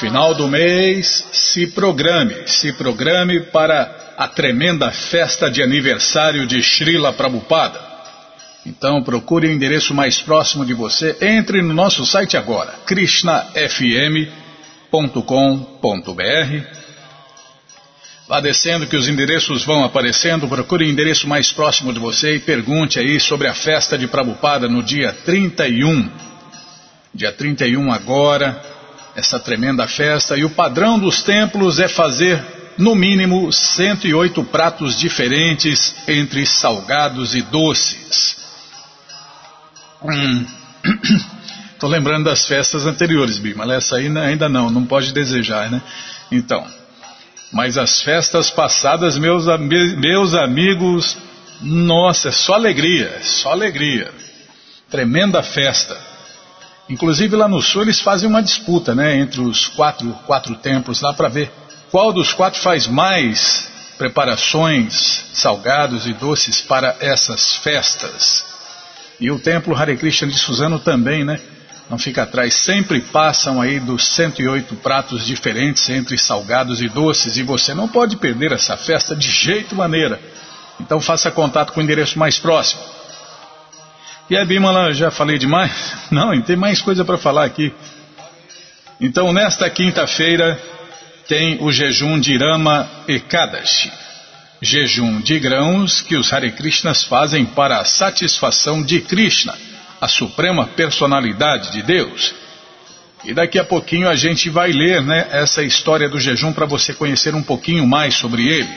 Final do mês, se programe, se programe para a tremenda festa de aniversário de Srila Prabhupada. Então procure o endereço mais próximo de você, entre no nosso site agora, krishnafm.com.br. Vá descendo que os endereços vão aparecendo, procure o endereço mais próximo de você e pergunte aí sobre a festa de Prabhupada no dia 31. Dia 31 agora essa tremenda festa e o padrão dos templos é fazer no mínimo 108 pratos diferentes entre salgados e doces. Hum. Tô lembrando das festas anteriores, Bima. Essa aí ainda não, não pode desejar, né? Então, mas as festas passadas, meus, meus amigos, nossa, é só alegria, é só alegria. Tremenda festa. Inclusive lá no sul eles fazem uma disputa, né, entre os quatro, quatro templos lá para ver qual dos quatro faz mais preparações, salgados e doces para essas festas. E o templo Hare Krishna de Suzano também, né? Não fica atrás, sempre passam aí dos 108 pratos diferentes entre salgados e doces e você não pode perder essa festa de jeito maneira. Então faça contato com o endereço mais próximo. E a Bimala, já falei demais? Não, tem mais coisa para falar aqui. Então, nesta quinta-feira, tem o jejum de Rama Ekadashi. Jejum de grãos que os Hare Krishnas fazem para a satisfação de Krishna, a suprema personalidade de Deus. E daqui a pouquinho a gente vai ler né, essa história do jejum para você conhecer um pouquinho mais sobre ele.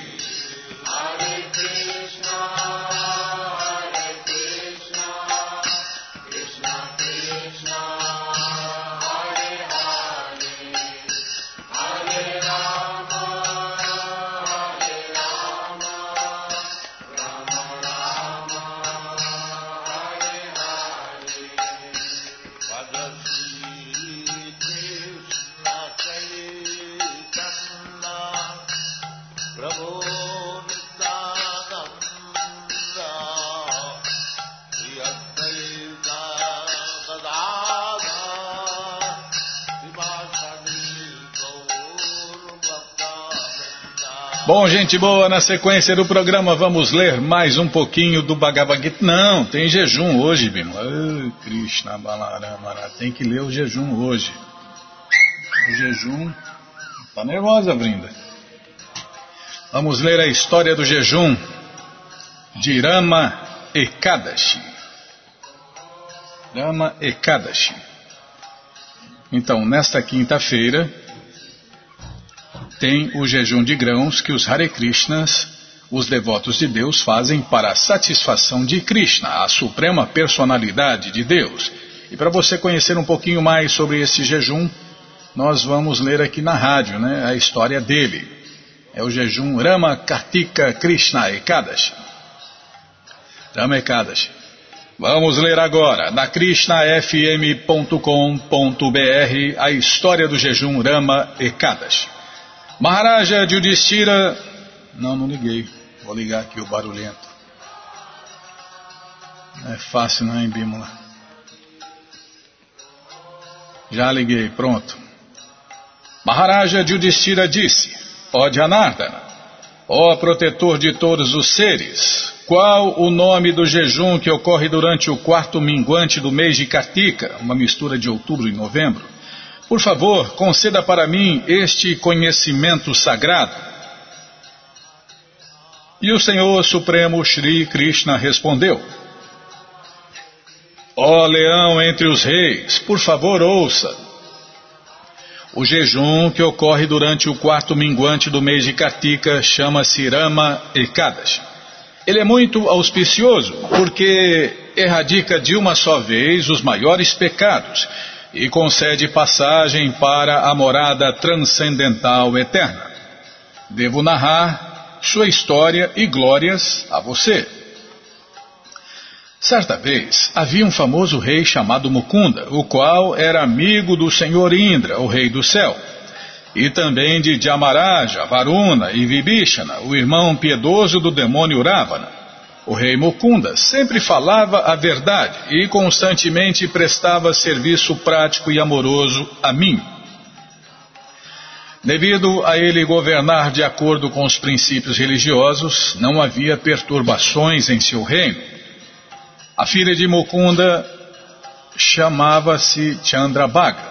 Gente boa, na sequência do programa vamos ler mais um pouquinho do Bhagavad Gita. Não, tem jejum hoje, Bima. Oh, Krishna Balaramara, tem que ler o jejum hoje. O jejum. Tá nervosa, Brinda? Vamos ler a história do jejum de Rama Ekadashi. Rama Ekadashi. Então, nesta quinta-feira, tem o jejum de grãos que os Hare Krishnas, os devotos de Deus, fazem para a satisfação de Krishna, a suprema personalidade de Deus. E para você conhecer um pouquinho mais sobre esse jejum, nós vamos ler aqui na rádio né, a história dele. É o jejum Rama Kartika Krishna Ekadashi. Rama Ekadashi. Vamos ler agora, na krishnafm.com.br, a história do jejum Rama Ekadashi. Maharaja Yudhishthira. Não, não liguei. Vou ligar aqui o barulhento. Não é fácil, não é, Bímola? Já liguei, pronto. Maharaja Yudhishthira disse: Ó Janardana, ó protetor de todos os seres, qual o nome do jejum que ocorre durante o quarto minguante do mês de Kartika, uma mistura de outubro e novembro? Por favor, conceda para mim este conhecimento sagrado. E o Senhor Supremo Shri Krishna respondeu: Ó oh, leão entre os reis, por favor ouça. O jejum que ocorre durante o quarto minguante do mês de Kartika chama-se Rama Ekadashi. Ele é muito auspicioso porque erradica de uma só vez os maiores pecados e concede passagem para a morada transcendental eterna. Devo narrar sua história e glórias a você. Certa vez havia um famoso rei chamado Mukunda, o qual era amigo do senhor Indra, o rei do céu, e também de Jamaraja, Varuna e Vibhishana, o irmão piedoso do demônio Ravana. O rei Mukunda sempre falava a verdade e constantemente prestava serviço prático e amoroso a mim. Devido a ele governar de acordo com os princípios religiosos, não havia perturbações em seu reino. A filha de Mukunda chamava-se Chandrabhaga.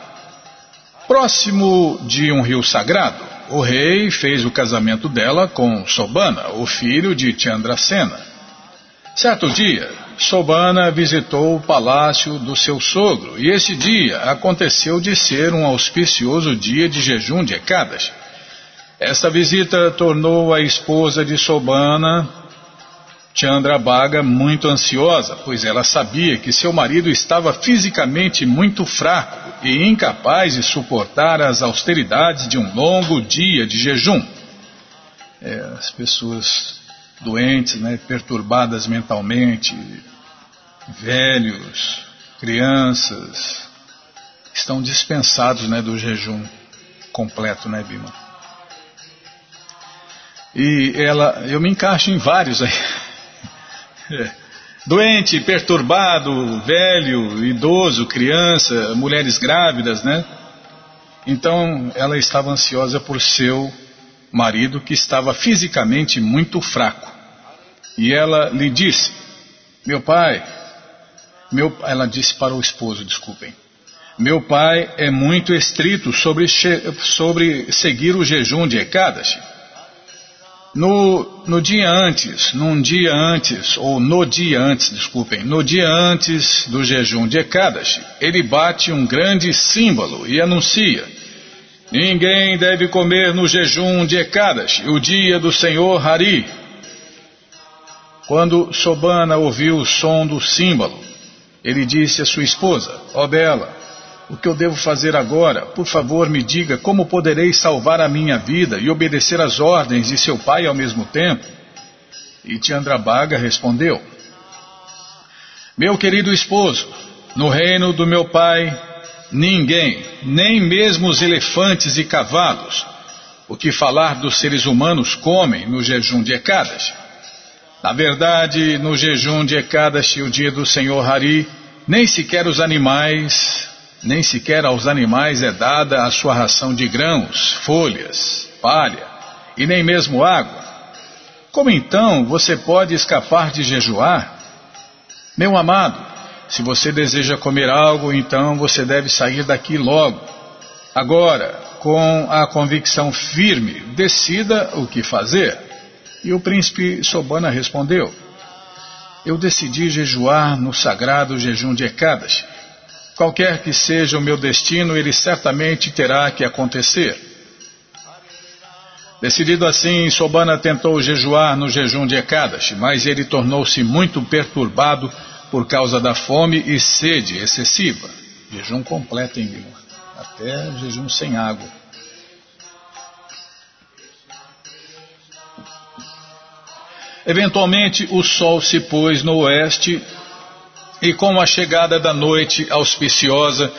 Próximo de um rio sagrado, o rei fez o casamento dela com Sobana, o filho de Chandrasena. Certo dia, Sobana visitou o palácio do seu sogro e esse dia aconteceu de ser um auspicioso dia de jejum de Ekadas. Esta visita tornou a esposa de Sobana, Chandrabhaga, muito ansiosa, pois ela sabia que seu marido estava fisicamente muito fraco e incapaz de suportar as austeridades de um longo dia de jejum. É, as pessoas doentes, né, perturbadas mentalmente, velhos, crianças, estão dispensados né, do jejum completo, né, Bima? E ela, eu me encaixo em vários aí. É. Doente, perturbado, velho, idoso, criança, mulheres grávidas, né? Então ela estava ansiosa por seu marido que estava fisicamente muito fraco. E ela lhe disse: Meu pai, meu, ela disse para o esposo, desculpem. Meu pai é muito estrito sobre, sobre seguir o jejum de Ekadashi. No, no dia antes, num dia antes, ou no dia antes, desculpem, no dia antes do jejum de Ekadashi, ele bate um grande símbolo e anuncia Ninguém deve comer no jejum de Ekadash, o dia do Senhor Hari. Quando Sobana ouviu o som do símbolo, ele disse à sua esposa, ó oh Bela, o que eu devo fazer agora? Por favor, me diga como poderei salvar a minha vida e obedecer às ordens de seu pai ao mesmo tempo? E Chandrabhaga respondeu, Meu querido esposo, no reino do meu pai Ninguém, nem mesmo os elefantes e cavalos, o que falar dos seres humanos comem no jejum de Ekadashi. Na verdade, no jejum de Ekadashi, o dia do Senhor Hari, nem sequer os animais, nem sequer aos animais é dada a sua ração de grãos, folhas, palha e nem mesmo água. Como então você pode escapar de jejuar? Meu amado, se você deseja comer algo, então você deve sair daqui logo. Agora, com a convicção firme, decida o que fazer. E o príncipe Sobana respondeu: Eu decidi jejuar no sagrado jejum de Ekadas. Qualquer que seja o meu destino, ele certamente terá que acontecer. Decidido assim, Sobana tentou jejuar no jejum de Ekadas, mas ele tornou-se muito perturbado por causa da fome e sede excessiva. Jejum completo, hein, Até jejum sem água. Eventualmente o sol se pôs no oeste e com a chegada da noite auspiciosa,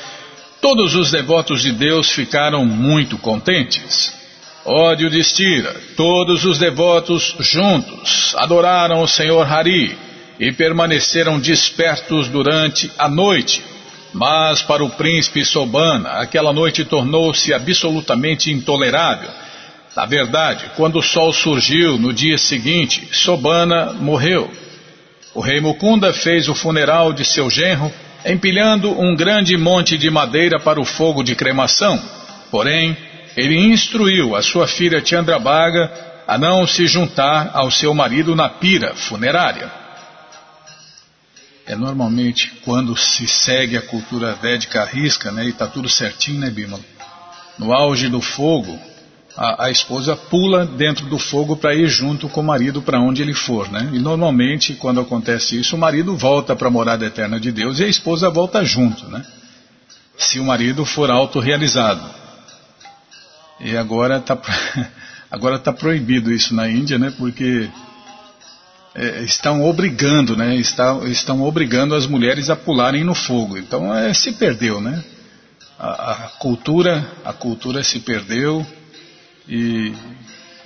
todos os devotos de Deus ficaram muito contentes. Ódio de Estira, todos os devotos juntos adoraram o Senhor Hari e permaneceram despertos durante a noite. Mas para o príncipe Sobana, aquela noite tornou-se absolutamente intolerável. Na verdade, quando o sol surgiu no dia seguinte, Sobana morreu. O rei Mukunda fez o funeral de seu genro, empilhando um grande monte de madeira para o fogo de cremação. Porém, ele instruiu a sua filha Chandrabhaga a não se juntar ao seu marido na pira funerária é normalmente quando se segue a cultura védica à risca, né, e está tudo certinho, né, Bima? No auge do fogo, a, a esposa pula dentro do fogo para ir junto com o marido para onde ele for, né? E normalmente, quando acontece isso, o marido volta para a morada eterna de Deus e a esposa volta junto, né? Se o marido for autorrealizado. E agora está agora tá proibido isso na Índia, né? Porque é, estão obrigando, né? Está, estão obrigando as mulheres a pularem no fogo. Então é, se perdeu, né? A, a, cultura, a cultura se perdeu e,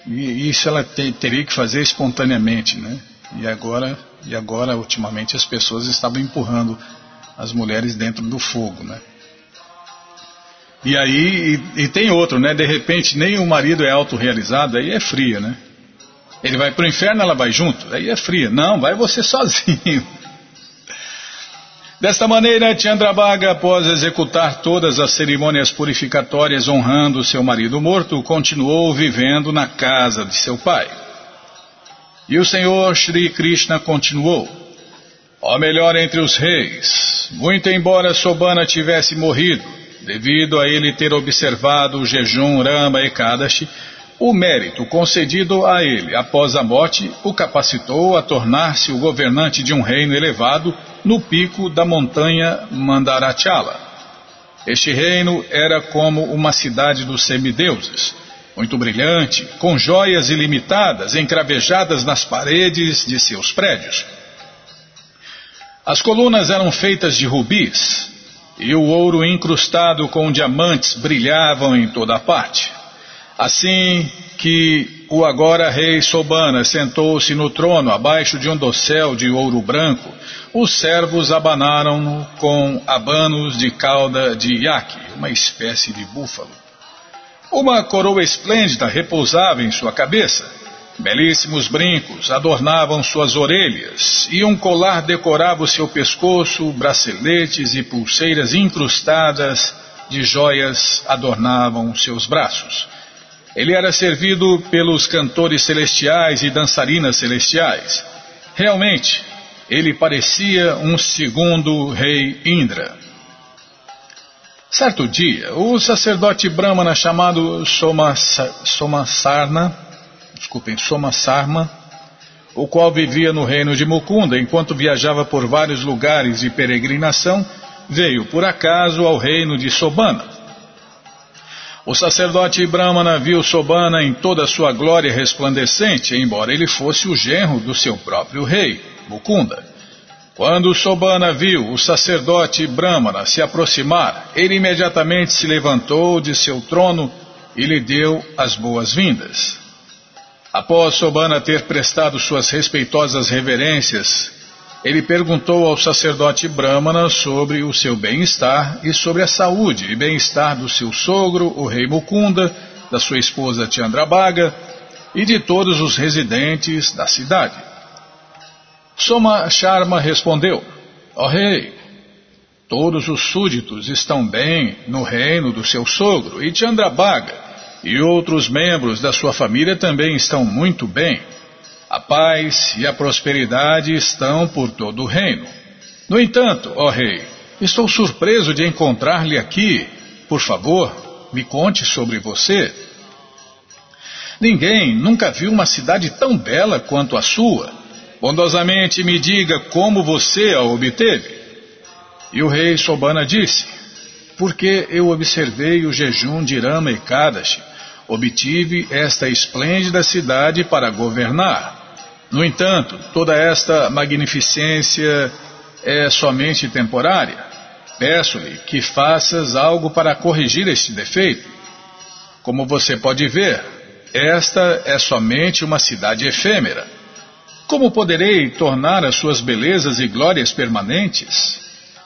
e isso ela te, teria que fazer espontaneamente, né? E agora E agora, ultimamente, as pessoas estavam empurrando as mulheres dentro do fogo, né? E aí, e, e tem outro, né? De repente, nem o marido é autorrealizado, aí é fria, né? Ele vai para o inferno, ela vai junto, aí é fria. Não, vai você sozinho. Desta maneira, Chandrabhaga, após executar todas as cerimônias purificatórias honrando seu marido morto, continuou vivendo na casa de seu pai. E o Senhor Shri Krishna continuou: Ó melhor entre os reis, muito embora Sobana tivesse morrido, devido a ele ter observado o jejum Rama e Kadashi, o mérito concedido a ele após a morte o capacitou a tornar-se o governante de um reino elevado no pico da montanha Mandarachala. Este reino era como uma cidade dos semideuses, muito brilhante, com joias ilimitadas encravejadas nas paredes de seus prédios. As colunas eram feitas de rubis, e o ouro incrustado com diamantes brilhavam em toda a parte. Assim que o agora rei Sobana sentou-se no trono abaixo de um dossel de ouro branco, os servos abanaram-no com abanos de cauda de iaque, uma espécie de búfalo. Uma coroa esplêndida repousava em sua cabeça. Belíssimos brincos adornavam suas orelhas e um colar decorava o seu pescoço, braceletes e pulseiras incrustadas de joias adornavam seus braços. Ele era servido pelos cantores celestiais e dançarinas celestiais. Realmente, ele parecia um segundo rei Indra. Certo dia, o sacerdote brahmana chamado Somasarna, desculpem, Somasarma, o qual vivia no reino de Mukunda enquanto viajava por vários lugares de peregrinação, veio por acaso ao reino de Sobana. O sacerdote Brahmana viu Sobana em toda a sua glória resplandecente, embora ele fosse o genro do seu próprio rei, Mukunda. Quando Sobana viu o sacerdote Brahmana se aproximar, ele imediatamente se levantou de seu trono e lhe deu as boas-vindas. Após Sobana ter prestado suas respeitosas reverências ele perguntou ao sacerdote Brahmana sobre o seu bem-estar e sobre a saúde e bem-estar do seu sogro, o rei Mukunda, da sua esposa Chandrabhaga e de todos os residentes da cidade. Soma Sharma respondeu: Ó oh, rei, todos os súditos estão bem no reino do seu sogro e Chandrabhaga e outros membros da sua família também estão muito bem. A paz e a prosperidade estão por todo o reino. No entanto, ó rei, estou surpreso de encontrar-lhe aqui. Por favor, me conte sobre você. Ninguém nunca viu uma cidade tão bela quanto a sua. Bondosamente me diga como você a obteve. E o rei Sobana disse: Porque eu observei o jejum de Rama e Kadashi obtive esta esplêndida cidade para governar. No entanto, toda esta magnificência é somente temporária. Peço-lhe que faças algo para corrigir este defeito. Como você pode ver, esta é somente uma cidade efêmera. Como poderei tornar as suas belezas e glórias permanentes?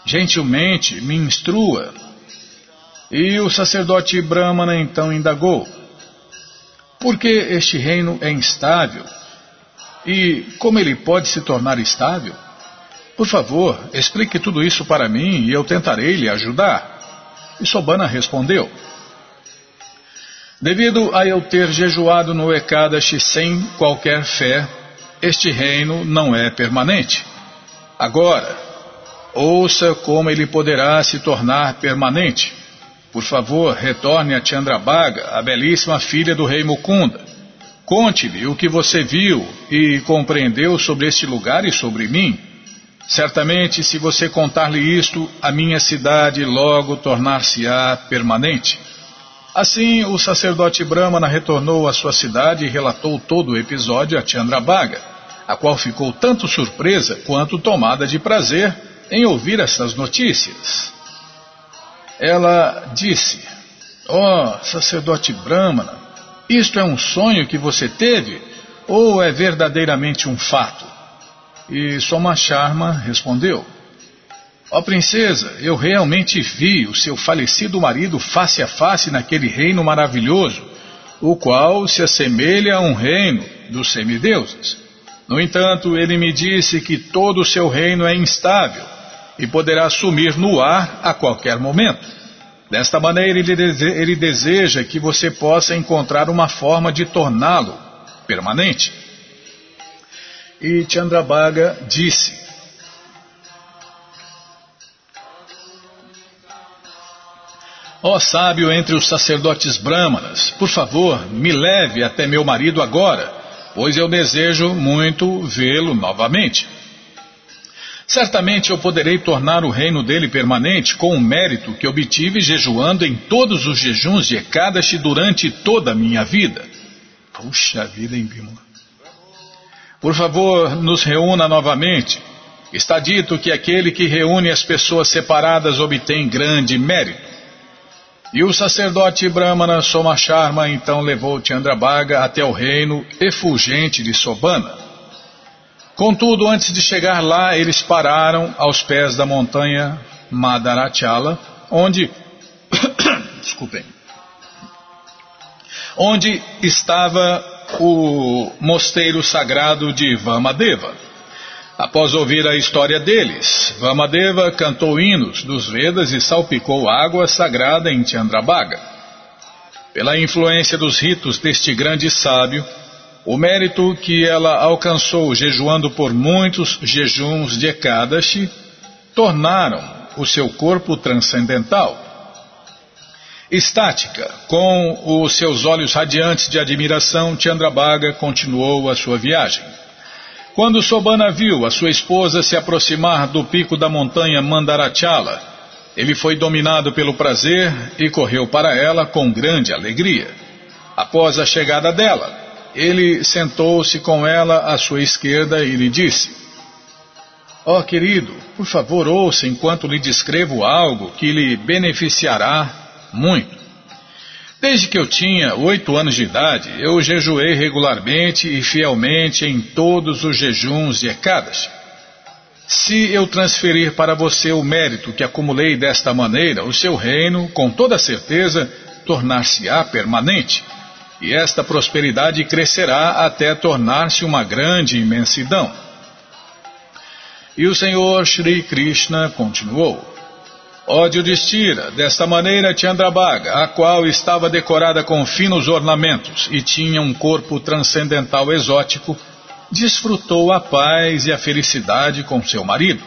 Gentilmente me instrua. E o sacerdote Brahmana então indagou: porque este reino é instável. E como ele pode se tornar estável? Por favor, explique tudo isso para mim e eu tentarei lhe ajudar. E Sobana respondeu: Devido a eu ter jejuado no Ekadashi sem qualquer fé, este reino não é permanente. Agora, ouça como ele poderá se tornar permanente. Por favor, retorne a Chandrabhaga, a belíssima filha do rei Mukunda. Conte-lhe o que você viu e compreendeu sobre este lugar e sobre mim. Certamente, se você contar-lhe isto, a minha cidade logo tornar-se-á permanente. Assim, o sacerdote Brahmana retornou à sua cidade e relatou todo o episódio a Chandrabhaga, a qual ficou tanto surpresa quanto tomada de prazer em ouvir estas notícias ela disse: Ó oh, sacerdote Brahmana, isto é um sonho que você teve ou é verdadeiramente um fato? E Somacharma respondeu: Ó oh, princesa, eu realmente vi o seu falecido marido face a face naquele reino maravilhoso, o qual se assemelha a um reino dos semideuses. No entanto, ele me disse que todo o seu reino é instável e poderá sumir no ar a qualquer momento. Desta maneira, ele deseja que você possa encontrar uma forma de torná-lo permanente. E Chandrabhaga disse: Ó oh, sábio entre os sacerdotes brâmanas, por favor, me leve até meu marido agora, pois eu desejo muito vê-lo novamente. Certamente eu poderei tornar o reino dele permanente com o mérito que obtive jejuando em todos os jejuns de Ekadashi durante toda a minha vida. Puxa vida, hein, Bímola? Por favor, nos reúna novamente. Está dito que aquele que reúne as pessoas separadas obtém grande mérito. E o sacerdote Brahmana Somacharma então levou Chandrabhaga até o reino efulgente de Sobana. Contudo, antes de chegar lá, eles pararam aos pés da montanha Madarachala, onde desculpem, onde estava o mosteiro sagrado de Vamadeva. Após ouvir a história deles, Vamadeva cantou hinos dos Vedas e salpicou água sagrada em Chandrabhaga. Pela influência dos ritos deste grande sábio, o mérito que ela alcançou jejuando por muitos jejuns de Ekadashi tornaram o seu corpo transcendental. Estática, com os seus olhos radiantes de admiração, Chandrabhaga continuou a sua viagem. Quando Sobana viu a sua esposa se aproximar do pico da montanha Mandarachala, ele foi dominado pelo prazer e correu para ela com grande alegria. Após a chegada dela, ele sentou-se com ela à sua esquerda e lhe disse: Ó oh, querido, por favor ouça enquanto lhe descrevo algo que lhe beneficiará muito. Desde que eu tinha oito anos de idade, eu jejuei regularmente e fielmente em todos os jejuns de Ekadas. Se eu transferir para você o mérito que acumulei desta maneira, o seu reino, com toda certeza, tornar-se-á permanente, e esta prosperidade crescerá até tornar-se uma grande imensidão. E o Senhor Shri Krishna continuou. Ó Yudhishthira, desta maneira Chandrabhaga, a qual estava decorada com finos ornamentos e tinha um corpo transcendental exótico, desfrutou a paz e a felicidade com seu marido.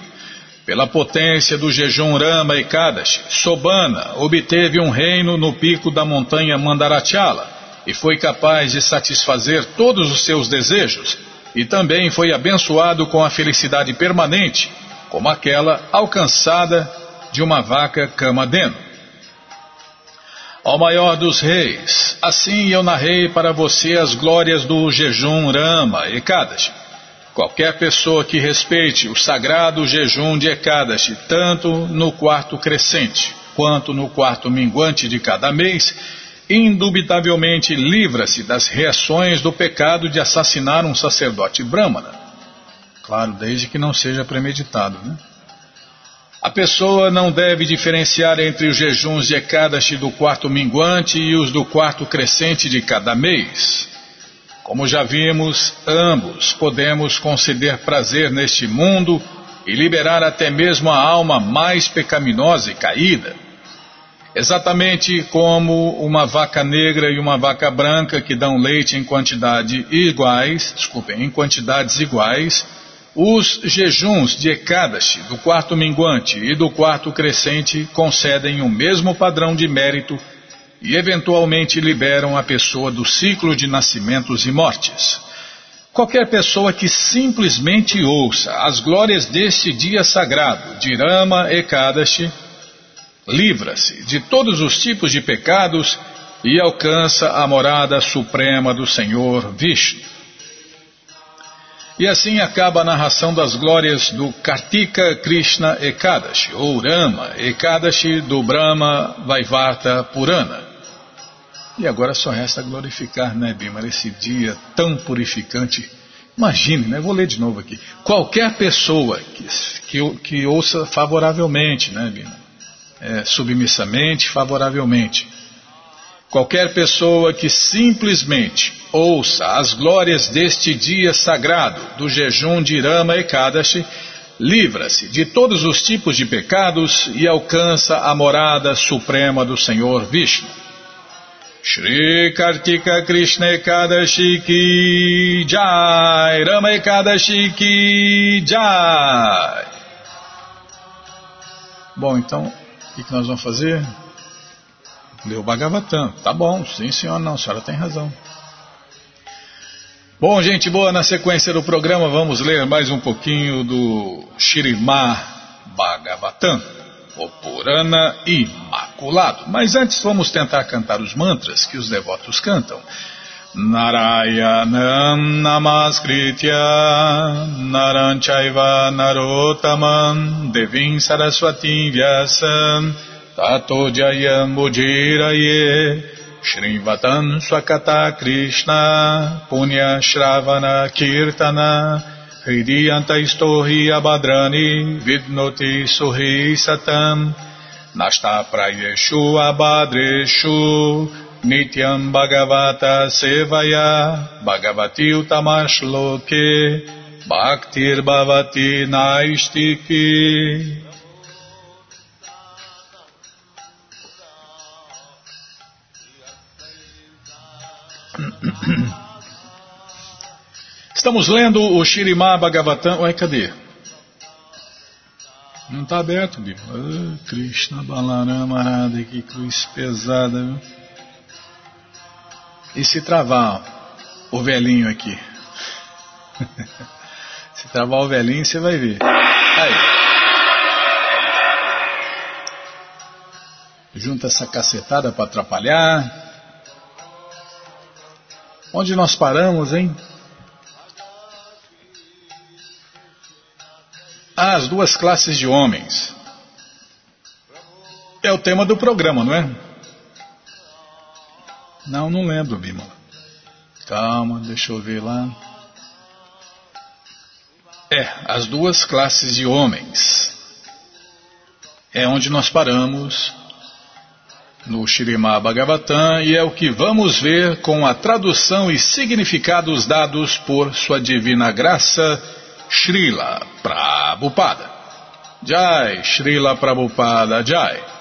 Pela potência do jejum Rama e Kadashi, Sobana obteve um reino no pico da montanha Mandarachala e foi capaz de satisfazer todos os seus desejos, e também foi abençoado com a felicidade permanente, como aquela alcançada de uma vaca camadeno. Ó maior dos reis, assim eu narrei para você as glórias do jejum Rama e Kadashi. Qualquer pessoa que respeite o sagrado jejum de Ekadashi, tanto no quarto crescente quanto no quarto minguante de cada mês, indubitavelmente livra-se das reações do pecado de assassinar um sacerdote brahmana. Claro, desde que não seja premeditado, né? A pessoa não deve diferenciar entre os jejuns de Ekadashi do quarto minguante e os do quarto crescente de cada mês. Como já vimos, ambos podemos conceder prazer neste mundo e liberar até mesmo a alma mais pecaminosa e caída. Exatamente como uma vaca negra e uma vaca branca que dão leite em quantidade iguais, desculpem, em quantidades iguais, os jejuns de Ekadashi, do quarto minguante e do quarto crescente, concedem o mesmo padrão de mérito e eventualmente liberam a pessoa do ciclo de nascimentos e mortes. Qualquer pessoa que simplesmente ouça as glórias deste dia sagrado de Rama Ekadashi, livra-se de todos os tipos de pecados e alcança a morada suprema do Senhor Vishnu. E assim acaba a narração das glórias do Kartika Krishna Ekadashi, ou Rama Ekadashi do Brahma Vaivarta Purana. E agora só resta glorificar, né, Bima, esse dia tão purificante Imagine, né? Vou ler de novo aqui. Qualquer pessoa que, que, que ouça favoravelmente, né, Bina? É, submissamente, favoravelmente. Qualquer pessoa que simplesmente ouça as glórias deste dia sagrado do jejum de Irama e Kadashi, livra-se de todos os tipos de pecados e alcança a morada suprema do Senhor Vishnu. Shri Kartika Krishna Ekadashi Ki Jai Rama Ekadashi Ki Jai Bom, então, o que, que nós vamos fazer? Ler o Bhagavatam. Tá bom, sim senhora, não, a senhora tem razão. Bom, gente boa, na sequência do programa vamos ler mais um pouquinho do Shirimá Bhagavatam o Purana Imaculado. Mas antes vamos tentar cantar os mantras que os devotos cantam. Narayanam Namaskritya Naranchaiva Narotaman Devim Saraswati Vyasam Tato Jayam Bujiraye Swakata Krishna Punya Shravana Kirtana Hridiyantaistohi abadrani vidnoti suhi satam Nasta prayeshu abadreshu nityam bhagavata sevaya bhagavati utamash loke bhaktir bhavati naistiki Estamos lendo o Shirimá Bhagavatam. Ué, cadê? Não está aberto, Bíblia. Oh, Krishna Balarama que cruz pesada. Viu? E se travar o velhinho aqui? se travar o velhinho, você vai ver. Aí. Junta essa cacetada para atrapalhar. Onde nós paramos, hein? Há as duas classes de homens. É o tema do programa, não é? Não, não lembro, Bima. Calma, deixa eu ver lá. É, as duas classes de homens. É onde nós paramos no Shirimá Bhagavatam e é o que vamos ver com a tradução e significados dados por Sua Divina Graça Srila Prabhupada. Jai, Srila Prabhupada Jai.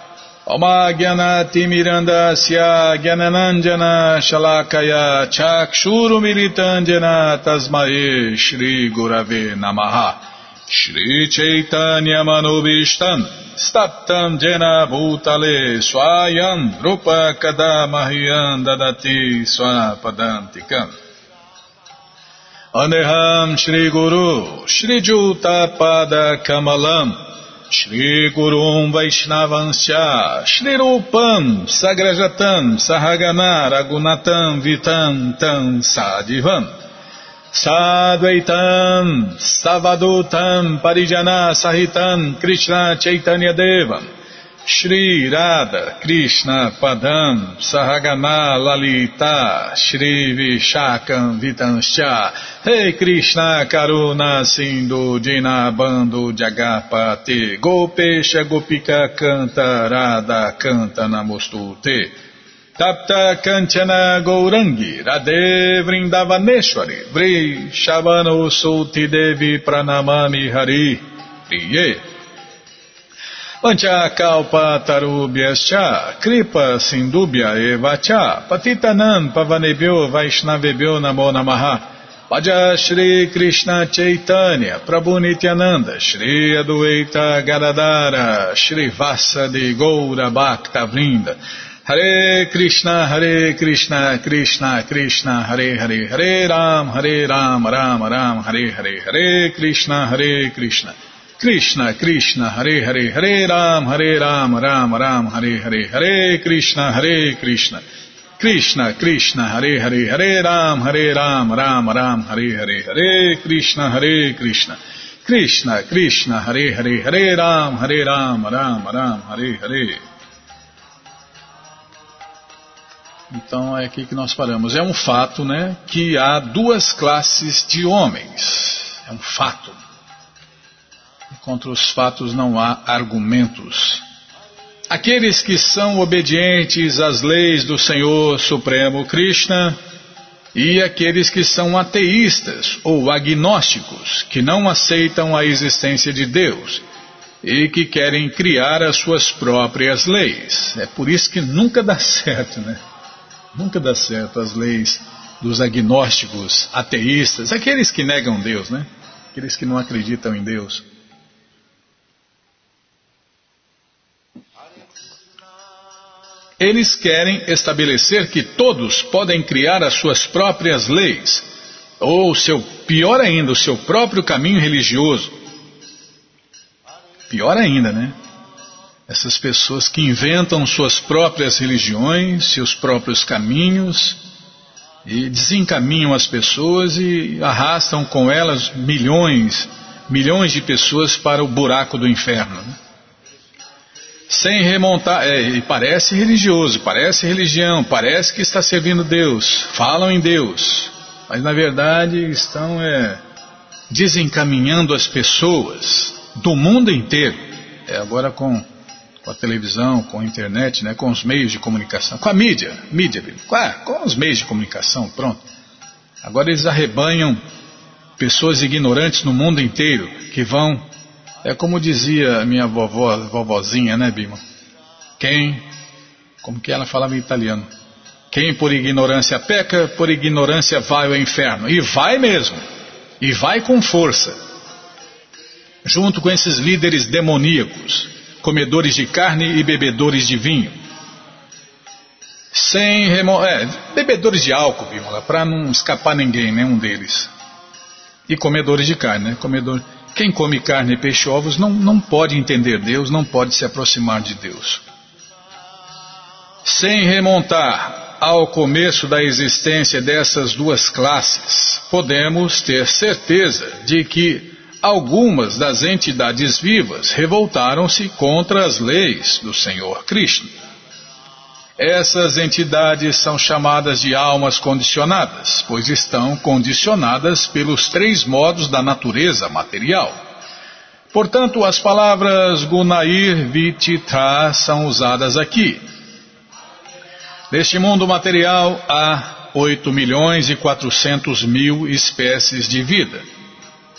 Gyananandjana Shalakaya Chakshuru Militandjana Tasmae Shri Gurave Namaha. Shri Chaitanya Manubishtan Staptam Jena Bhutale Swayam Rupa Kadamahyam Dadati Swapadantikam. Aneham Shri Gurum Vaishnavansya Shri Rupam Sagrajatam Sahagana Ragunatam Vitam Tam Sadivam Sadvaitam Savadutam Parijana Sahitam Krishna Chaitanya Devam Shri Radha Krishna Padam Sahagana Lalita Shri Vishakam Vitanscha Rei Krishna Karuna Sindhu Dinabando Jagapati Gopesha Gopika Canta Radha Canta Namostute Tapta Kanchana Gourangi Radhe Vrindavaneshwari Vri Shavano Sulti Devi Pranamami Hari Priye Vanchakalpa tarubhyascha, kripa sindubhya evacha, patitanam pavanebhyo vaishnavebhyo namo namaha. Vaja Shri Krishna Chaitanya, Prabhu Nityananda, Shri Adueita Gadadara, Shri Vasa de Goura Bhakta Vrinda, Hare Krishna, Hare Krishna, Krishna Krishna, Hare Hare, Hare Ram, Hare Ram, Ram Ram, Hare Hare, Hare Krishna, Hare Krishna. Krishna, Krishna, Hare Hare, Hare Ram, Hare Ram, Ram Ram, Hare Hare, Hare Krishna, Hare Krishna. Krishna, Krishna, Hare Hare, Hare Ram, Hare Ram, Ram Ram, Hare Hare, Hare Krishna, Hare Krishna. Krishna, Krishna, Hare Hare, Hare Ram, Hare Ram, Ram Ram, Hare Hare. Então é aqui que nós paramos. É um fato, né, que há duas classes de homens. É um fato. Contra os fatos não há argumentos. Aqueles que são obedientes às leis do Senhor Supremo Krishna e aqueles que são ateístas ou agnósticos, que não aceitam a existência de Deus e que querem criar as suas próprias leis. É por isso que nunca dá certo, né? Nunca dá certo as leis dos agnósticos, ateístas, aqueles que negam Deus, né? Aqueles que não acreditam em Deus. Eles querem estabelecer que todos podem criar as suas próprias leis, ou seu pior ainda, o seu próprio caminho religioso. Pior ainda, né? Essas pessoas que inventam suas próprias religiões, seus próprios caminhos, e desencaminham as pessoas e arrastam com elas milhões, milhões de pessoas para o buraco do inferno. Né? Sem remontar, é, e parece religioso, parece religião, parece que está servindo Deus, falam em Deus, mas na verdade estão é, desencaminhando as pessoas do mundo inteiro, é, agora com, com, a televisão, com a internet, né, com os meios de comunicação, com a mídia, mídia, com, a, com os meios de comunicação, pronto. Agora eles arrebanham pessoas ignorantes no mundo inteiro que vão, é como dizia minha vovó, vovozinha, né, Bima? Quem, como que ela falava em italiano? Quem por ignorância peca, por ignorância vai ao inferno. E vai mesmo. E vai com força junto com esses líderes demoníacos, comedores de carne e bebedores de vinho. Sem remo... É, bebedores de álcool, para não escapar ninguém, nenhum deles. E comedores de carne, né? Comedor... Quem come carne e peixe ovos não, não pode entender Deus, não pode se aproximar de Deus. Sem remontar ao começo da existência dessas duas classes, podemos ter certeza de que algumas das entidades vivas revoltaram-se contra as leis do Senhor Krishna. Essas entidades são chamadas de almas condicionadas, pois estão condicionadas pelos três modos da natureza material. Portanto, as palavras Gunair Vititra são usadas aqui. Neste mundo material há 8 milhões e 400 mil espécies de vida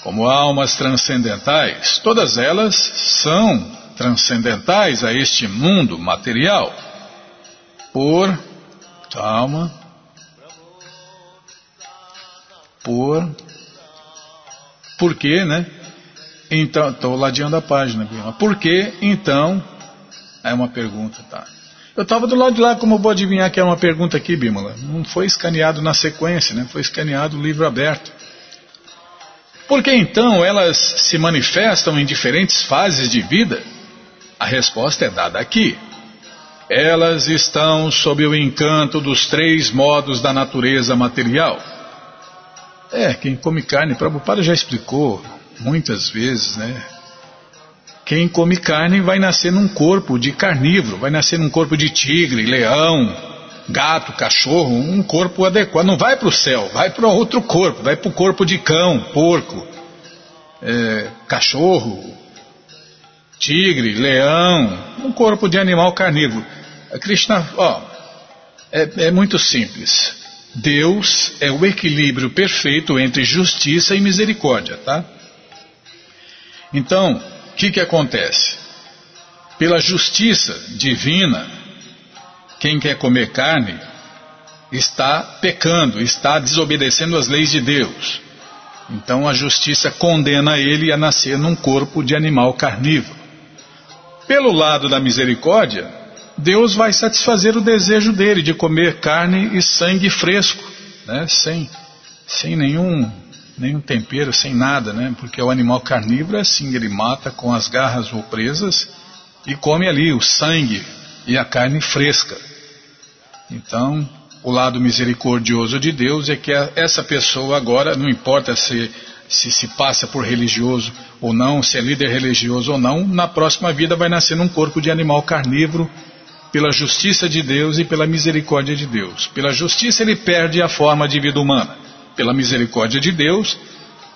como almas transcendentais, todas elas são transcendentais a este mundo material. Por, calma, por, por que, né? Então, estou ladeando a página, por que, então, é uma pergunta, tá? Eu estava do lado de lá, como eu vou adivinhar que é uma pergunta aqui, Bímola? Não foi escaneado na sequência, né? Foi escaneado o livro aberto. Por que então elas se manifestam em diferentes fases de vida? A resposta é dada aqui. Elas estão sob o encanto dos três modos da natureza material. É, quem come carne, Prabhupada já explicou muitas vezes, né? Quem come carne vai nascer num corpo de carnívoro, vai nascer num corpo de tigre, leão, gato, cachorro, um corpo adequado. Não vai para o céu, vai para outro corpo, vai para o corpo de cão, porco, é, cachorro, tigre, leão, um corpo de animal carnívoro. Krishna, ó, é, é muito simples. Deus é o equilíbrio perfeito entre justiça e misericórdia, tá? Então, o que, que acontece? Pela justiça divina, quem quer comer carne está pecando, está desobedecendo as leis de Deus. Então a justiça condena ele a nascer num corpo de animal carnívoro. Pelo lado da misericórdia, Deus vai satisfazer o desejo dele de comer carne e sangue fresco, né? sem, sem nenhum, nenhum tempero, sem nada, né? porque o animal carnívoro é assim, ele mata com as garras ou presas e come ali o sangue e a carne fresca. Então, o lado misericordioso de Deus é que essa pessoa agora, não importa se, se se passa por religioso ou não, se é líder religioso ou não, na próxima vida vai nascer num corpo de animal carnívoro pela justiça de Deus e pela misericórdia de Deus. Pela justiça ele perde a forma de vida humana. Pela misericórdia de Deus,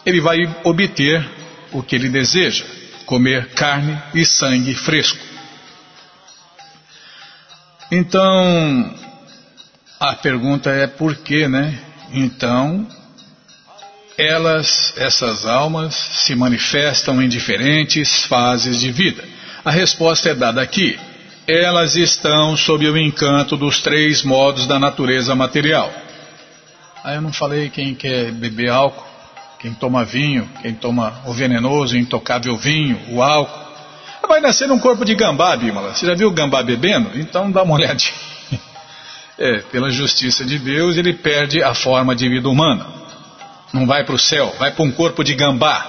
ele vai obter o que ele deseja: comer carne e sangue fresco. Então, a pergunta é por que, né? Então, elas, essas almas, se manifestam em diferentes fases de vida. A resposta é dada aqui. Elas estão sob o encanto dos três modos da natureza material. Aí eu não falei quem quer beber álcool, quem toma vinho, quem toma o venenoso, o intocável vinho, o álcool. Vai nascer um corpo de gambá, Bímola. Você já viu o gambá bebendo? Então dá uma olhadinha. É, pela justiça de Deus, ele perde a forma de vida humana. Não vai para o céu, vai para um corpo de gambá.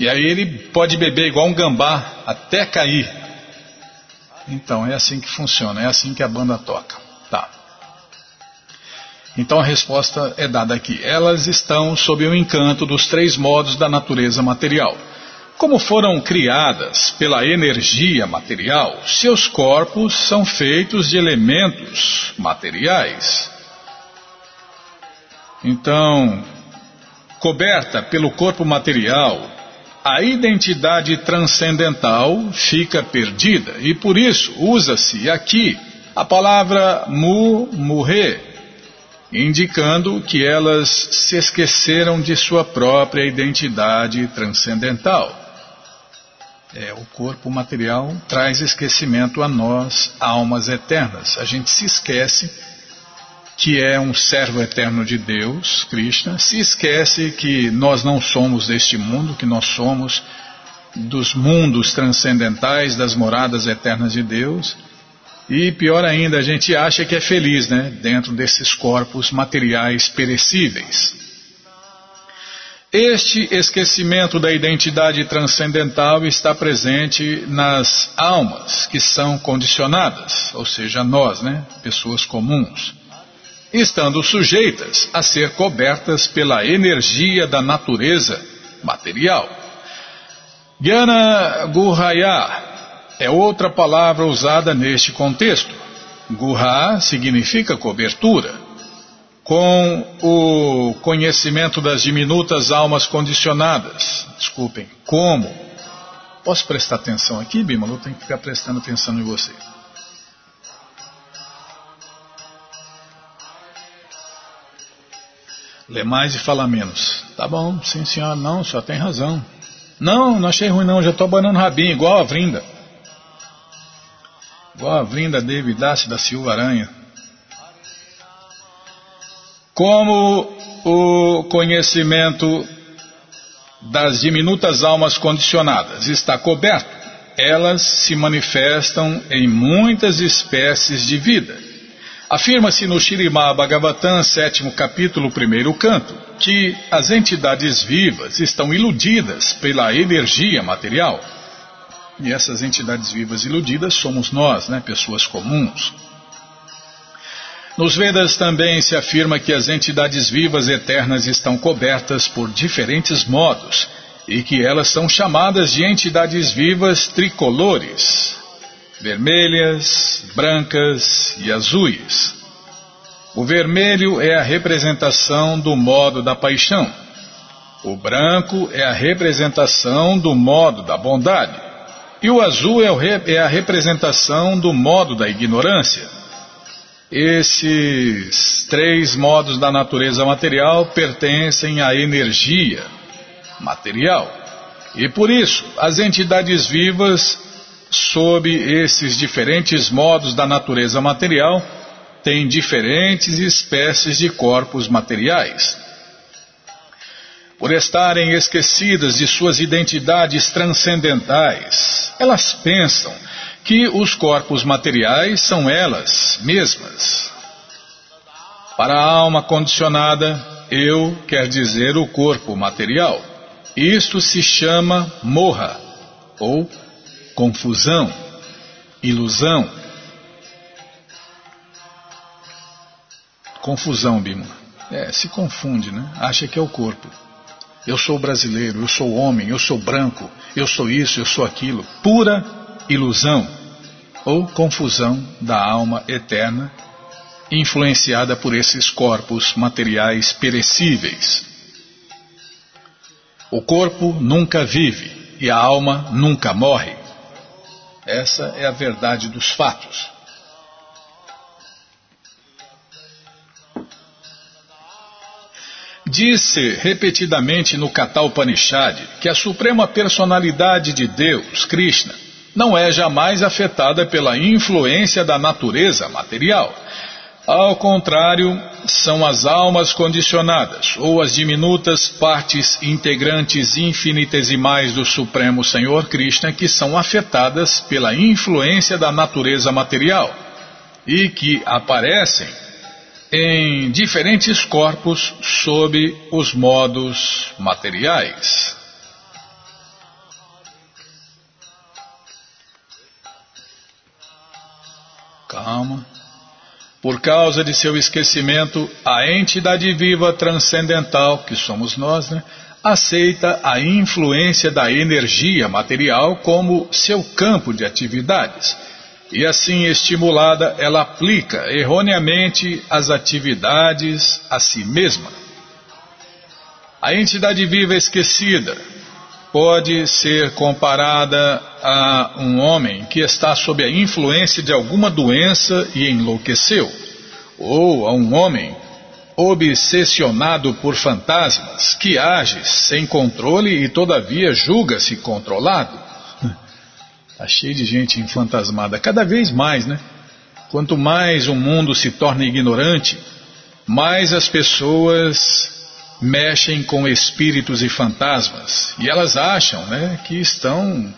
E aí ele pode beber igual um gambá até cair. Então é assim que funciona, é assim que a banda toca. Tá. Então a resposta é dada aqui. Elas estão sob o encanto dos três modos da natureza material. Como foram criadas pela energia material, seus corpos são feitos de elementos materiais. Então, coberta pelo corpo material, a identidade transcendental fica perdida e por isso usa-se aqui a palavra mu, murre, indicando que elas se esqueceram de sua própria identidade transcendental. É, o corpo material traz esquecimento a nós, almas eternas. A gente se esquece que é um servo eterno de Deus, Krishna, se esquece que nós não somos deste mundo, que nós somos dos mundos transcendentais, das moradas eternas de Deus e pior ainda, a gente acha que é feliz, né? Dentro desses corpos materiais perecíveis. Este esquecimento da identidade transcendental está presente nas almas que são condicionadas, ou seja, nós, né? Pessoas comuns. Estando sujeitas a ser cobertas pela energia da natureza material. Gyana Gurhaya é outra palavra usada neste contexto. Guha significa cobertura. Com o conhecimento das diminutas almas condicionadas. Desculpem, como? Posso prestar atenção aqui, Bima? Eu tenho que ficar prestando atenção em você. Lê mais e fala menos. Tá bom, sim senhora, não, só tem razão. Não, não achei ruim não, já estou banando rabinho, igual a Vrinda. Igual a Vrinda Devidace da Silva Aranha. Como o conhecimento das diminutas almas condicionadas está coberto, elas se manifestam em muitas espécies de vida. Afirma-se no Shirimá Bhagavatam, sétimo capítulo, primeiro canto, que as entidades vivas estão iludidas pela energia material e essas entidades vivas iludidas somos nós, né, pessoas comuns. Nos Vedas também se afirma que as entidades vivas eternas estão cobertas por diferentes modos e que elas são chamadas de entidades vivas tricolores, vermelhas, brancas e azuis. O vermelho é a representação do modo da paixão. O branco é a representação do modo da bondade. E o azul é, é a representação do modo da ignorância. Esses três modos da natureza material pertencem à energia material. E por isso, as entidades vivas, sob esses diferentes modos da natureza material, têm diferentes espécies de corpos materiais por estarem esquecidas de suas identidades transcendentais. Elas pensam que os corpos materiais são elas mesmas. Para a alma condicionada, eu quer dizer o corpo material. Isto se chama morra, ou confusão, ilusão. Confusão, Bima. É, se confunde, né? Acha que é o corpo. Eu sou brasileiro, eu sou homem, eu sou branco, eu sou isso, eu sou aquilo. Pura ilusão. ou confusão da alma eterna, influenciada por esses corpos materiais perecíveis. O corpo nunca vive e a alma nunca morre. Essa é a verdade dos fatos. Disse repetidamente no Katalpanishad que a suprema personalidade de Deus, Krishna, não é jamais afetada pela influência da natureza material. Ao contrário, são as almas condicionadas, ou as diminutas partes integrantes infinitesimais do Supremo Senhor Krishna que são afetadas pela influência da natureza material e que aparecem em diferentes corpos sob os modos materiais. Calma. Por causa de seu esquecimento, a entidade viva transcendental, que somos nós, né, aceita a influência da energia material como seu campo de atividades e assim estimulada, ela aplica erroneamente as atividades a si mesma. A entidade viva esquecida pode ser comparada a um homem que está sob a influência de alguma doença e enlouqueceu, ou a um homem obsessionado por fantasmas que age sem controle e todavia julga-se controlado. Está cheio de gente fantasmada, cada vez mais, né? Quanto mais o mundo se torna ignorante, mais as pessoas mexem com espíritos e fantasmas. E elas acham né, que estão.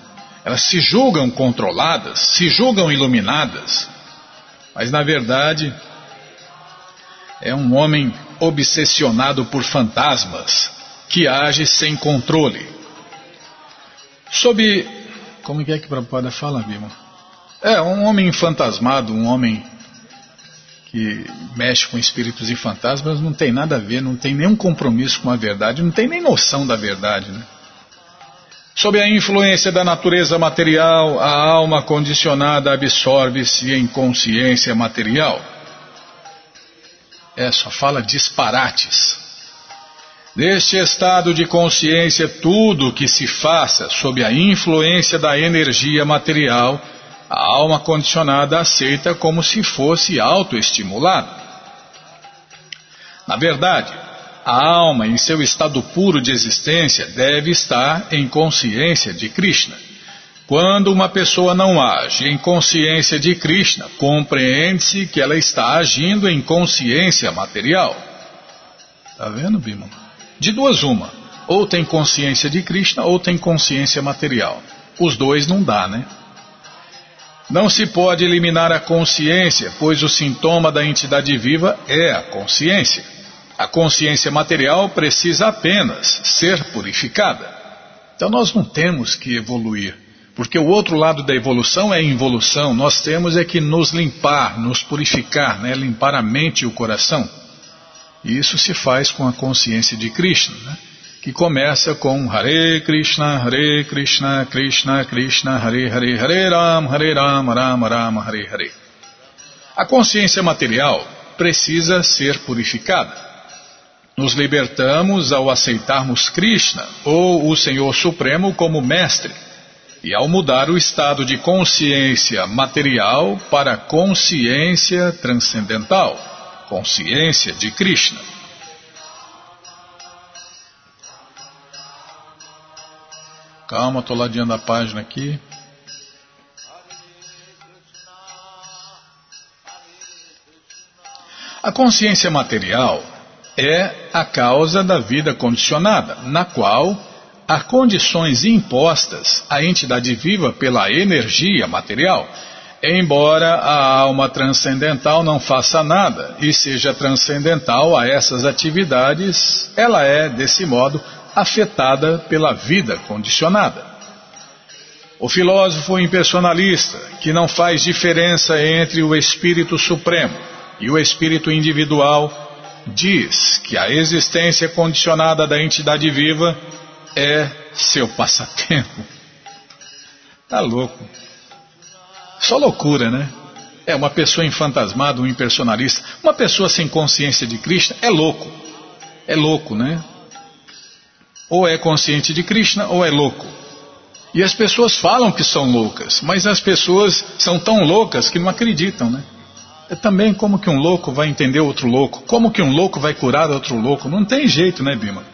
Elas se julgam controladas, se julgam iluminadas. Mas na verdade é um homem obsessionado por fantasmas que age sem controle. Sob como é que Prabhupada fala, Bima? É, um homem fantasmado, um homem que mexe com espíritos e fantasmas não tem nada a ver, não tem nenhum compromisso com a verdade, não tem nem noção da verdade, né? Sob a influência da natureza material, a alma condicionada absorve-se em consciência material. É, só fala disparates. Neste estado de consciência, tudo que se faça sob a influência da energia material, a alma condicionada aceita como se fosse autoestimulada. Na verdade, a alma, em seu estado puro de existência, deve estar em consciência de Krishna. Quando uma pessoa não age em consciência de Krishna, compreende-se que ela está agindo em consciência material. Está vendo, Bima? De duas, uma. Ou tem consciência de Krishna ou tem consciência material. Os dois não dá, né? Não se pode eliminar a consciência, pois o sintoma da entidade viva é a consciência. A consciência material precisa apenas ser purificada. Então nós não temos que evoluir, porque o outro lado da evolução é a involução. Nós temos é que nos limpar, nos purificar, né? limpar a mente e o coração. E isso se faz com a consciência de Krishna, né? Que começa com Hare Krishna, Hare Krishna, Krishna Krishna, Hare Hare, Hare Ram, Hare Ram, Ram Ram, Hare Hare. A consciência material precisa ser purificada. Nos libertamos ao aceitarmos Krishna, ou o Senhor Supremo, como mestre, e ao mudar o estado de consciência material para consciência transcendental consciência de Krishna. Calma, estou ladeando a página aqui. A consciência material é a causa da vida condicionada, na qual há condições impostas à entidade viva pela energia material Embora a alma transcendental não faça nada e seja transcendental a essas atividades, ela é, desse modo, afetada pela vida condicionada. O filósofo impersonalista, que não faz diferença entre o espírito supremo e o espírito individual, diz que a existência condicionada da entidade viva é seu passatempo. Tá louco. Só loucura, né? É uma pessoa enfantasmada, um impersonalista, uma pessoa sem consciência de Krishna é louco. É louco, né? Ou é consciente de Krishna ou é louco. E as pessoas falam que são loucas, mas as pessoas são tão loucas que não acreditam, né? É também como que um louco vai entender outro louco? Como que um louco vai curar outro louco? Não tem jeito, né, Bima?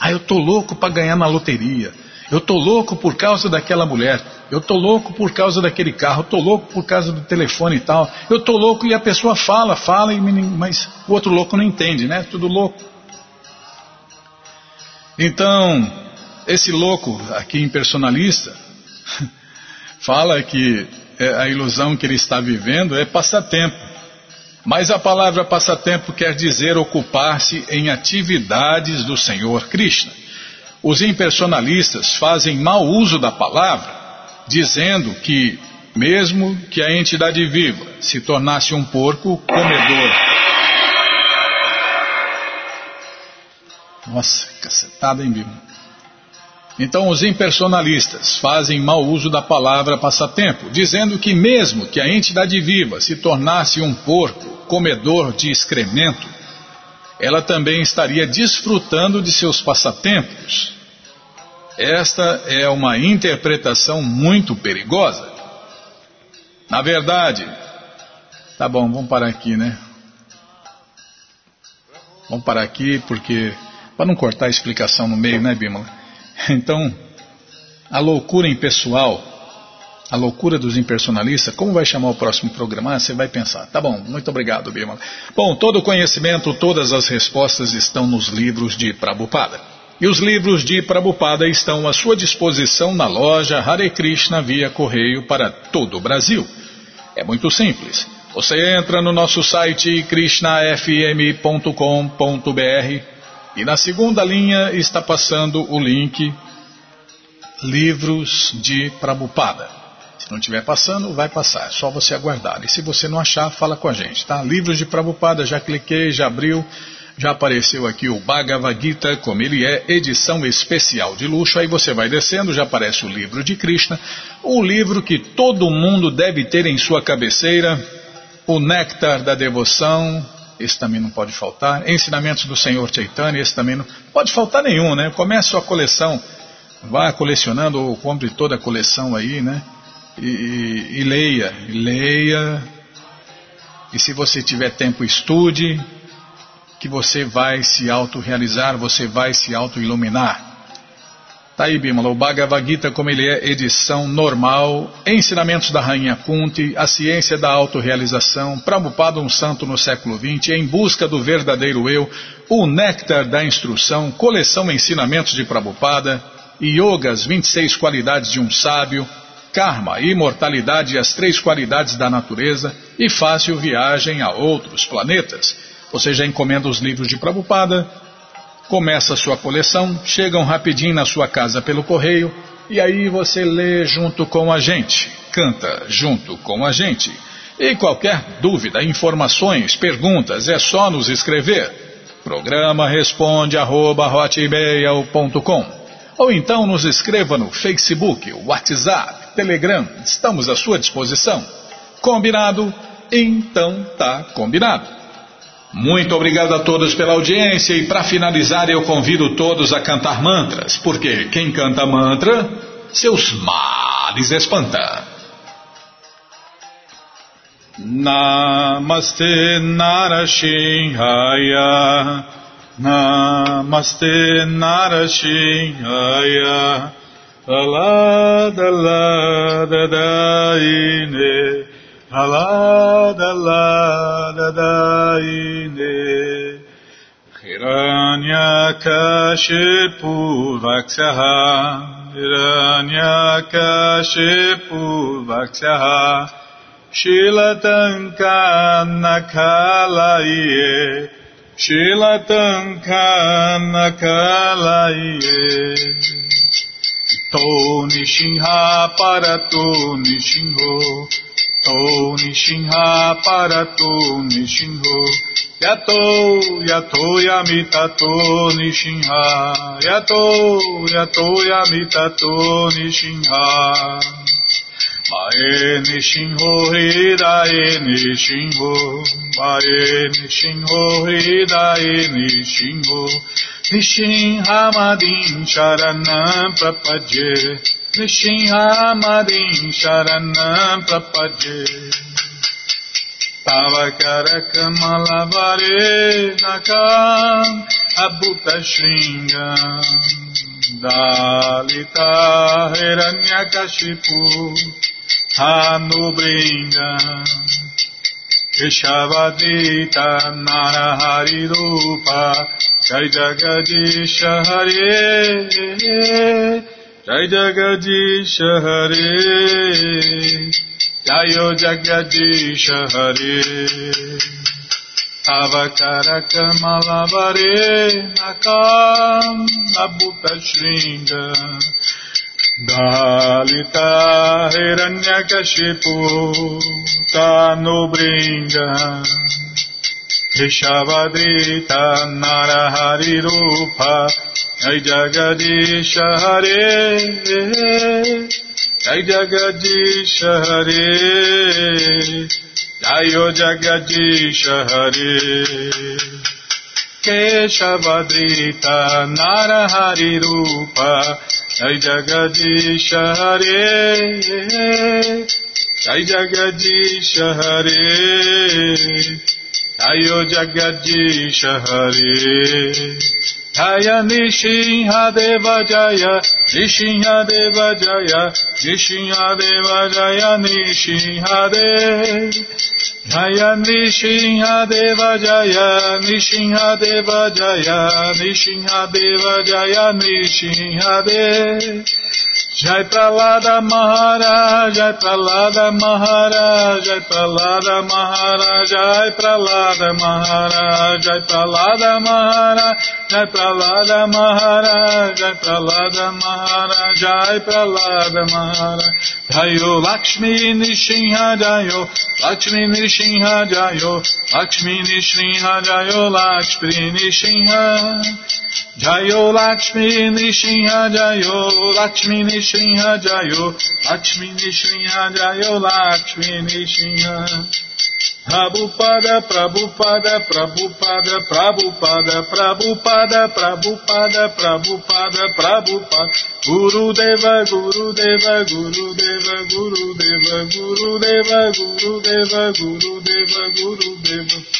Ah, eu tô louco para ganhar na loteria. Eu tô louco por causa daquela mulher. Eu tô louco por causa daquele carro. Eu tô louco por causa do telefone e tal. Eu tô louco e a pessoa fala, fala, mas o outro louco não entende, né? Tudo louco. Então, esse louco aqui impersonalista fala que é, a ilusão que ele está vivendo é passatempo. Mas a palavra passatempo quer dizer ocupar-se em atividades do Senhor Krishna. Os impersonalistas fazem mau uso da palavra, dizendo que, mesmo que a entidade viva se tornasse um porco comedor. Nossa, cacetada, hein, Bíblia? Então, os impersonalistas fazem mau uso da palavra passatempo, dizendo que, mesmo que a entidade viva se tornasse um porco comedor de excremento, ela também estaria desfrutando de seus passatempos. Esta é uma interpretação muito perigosa. Na verdade, tá bom, vamos parar aqui, né? Vamos parar aqui porque para não cortar a explicação no meio, né, Bímola? Então, a loucura impessoal, a loucura dos impersonalistas, como vai chamar o próximo programa? Você vai pensar. Tá bom, muito obrigado, Birma. Bom, todo o conhecimento, todas as respostas estão nos livros de Prabhupada. E os livros de Prabhupada estão à sua disposição na loja Hare Krishna via correio para todo o Brasil. É muito simples. Você entra no nosso site krishnafm.com.br e na segunda linha está passando o link Livros de Prabupada. Se não estiver passando, vai passar. É só você aguardar. E se você não achar, fala com a gente, tá? Livros de Prabupada, já cliquei, já abriu. Já apareceu aqui o Bhagavad Gita, como ele é, edição especial de luxo. Aí você vai descendo, já aparece o livro de Krishna, o livro que todo mundo deve ter em sua cabeceira, o Néctar da Devoção, esse também não pode faltar. Ensinamentos do Senhor Chaitanya, esse também não pode faltar nenhum, né? Comece a coleção, vá colecionando ou compre toda a coleção aí, né? E, e, e leia, e leia. E se você tiver tempo, estude, que você vai se autorrealizar, você vai se auto-iluminar. Tá aí, o Bhagavad Gita, como ele é, edição normal, ensinamentos da Rainha Kunti, a ciência da autorrealização, Prabhupada um santo no século XX, em busca do verdadeiro eu, o néctar da instrução, coleção ensinamentos de Prabhupada, Yoga, as 26 qualidades de um sábio, Karma, imortalidade e as três qualidades da natureza, e fácil viagem a outros planetas. Você já encomenda os livros de Prabhupada, começa sua coleção, chegam rapidinho na sua casa pelo correio e aí você lê junto com a gente, canta junto com a gente. E qualquer dúvida, informações, perguntas, é só nos escrever. Programa responde arroba, ou então nos escreva no Facebook, WhatsApp, Telegram, estamos à sua disposição. Combinado? Então tá combinado. Muito obrigado a todos pela audiência e para finalizar eu convido todos a cantar mantras, porque quem canta mantra, seus males espanta. Namaste Narashinhaya Namaste Narashinhaya Alada Lada Daine Alada Lada Daine Hiranyakashipu Vaksyaha Hiranyakashipu Vaksyaha Shilatankanakalaye Shilatankanakalaye To Nishinha Parato Nishinho To Nishinha Parato Nishinho. Yato Yato Yamitato Nishinha. Yato Yato Yamitato Nishinha. Mae Nishinho Hidaye Nishinho. Mae Nishinho Hidaye Nishinho. Nishinhamadin Sharanam Prapadye नृसिंहामदीं शरणं प्रपद्ये तव करकमलवरे नकाम् अभूतशृङ्गम् दालिता हिरण्यकशिपु हानुभृङ्गम् ऋषवदीता नारहरिरूपा जय जगदीश हरे Jai Jagadisha Hare Jayo Jagadisha Hare Avakaraka Malavare Nakam Abhuta Shringa Dalita Hiranyakashipu Tanubringa Rishavadrita Narahari Rupa Jai Jagadisha Hare Jai Jagadisha Hare. Jayo Jagadisha Hare. Keshavadrita Narahari Rupa. Jai Jagadisha Hare. Jai Jagadisha Hare. Jayo Jagadisha Hare Jaya Nishinha Deva Jaya, Nishinha Deva Jaya, Nishinha Deva Jaya, Nishinha de. Jaya, Nishinha Deva Jaya, Nishinha Deva Jaya, Nishinha Deva Jaya, Nishinha Deva Jai Pralada Maharaj, Jai Pralada Maharaj, Jai Pralada Maharaj, Jai Pralada Maharaj, Jai Pralada Maharaj, Jai Pralada Maharaj, Jai Pralada Maharaj, Jai Pralada Maharaj, Jayo Lakshmi Nishinha Jayo, Lakshmi Nishinha Jayo, Lakshmi Nishinha Jayo, Lakshmi Nishinha Jayo Lakshmi Nishinha Jayo, Lakshmi Nishinha Jayo, Lakshmi Nishinha Jayo, Lakshmi Nishinha. Prabhupada, Prabhupada, Prabhupada, Prabhupada, Prabhupada, Prabhupada, Prabhupada, Prabhupada, Guru Deva, Guru Deva, Guru Deva, Guru Deva, Guru Deva, Guru Deva, Guru Deva, Guru Deva.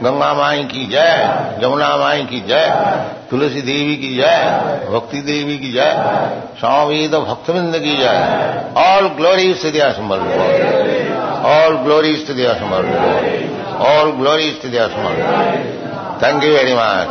Ganga माई की जय जमुना माई की जय, तुलसी देवी की जय, भक्ति देवी की जय स्वामी तो भक्तविंद की जय। ऑल ग्लोरी स्थितिया समर्पित ऑल ग्लोरी स्थितिया समर्पित ऑल ग्लोरी स्थितिया समर्पित थैंक यू वेरी मच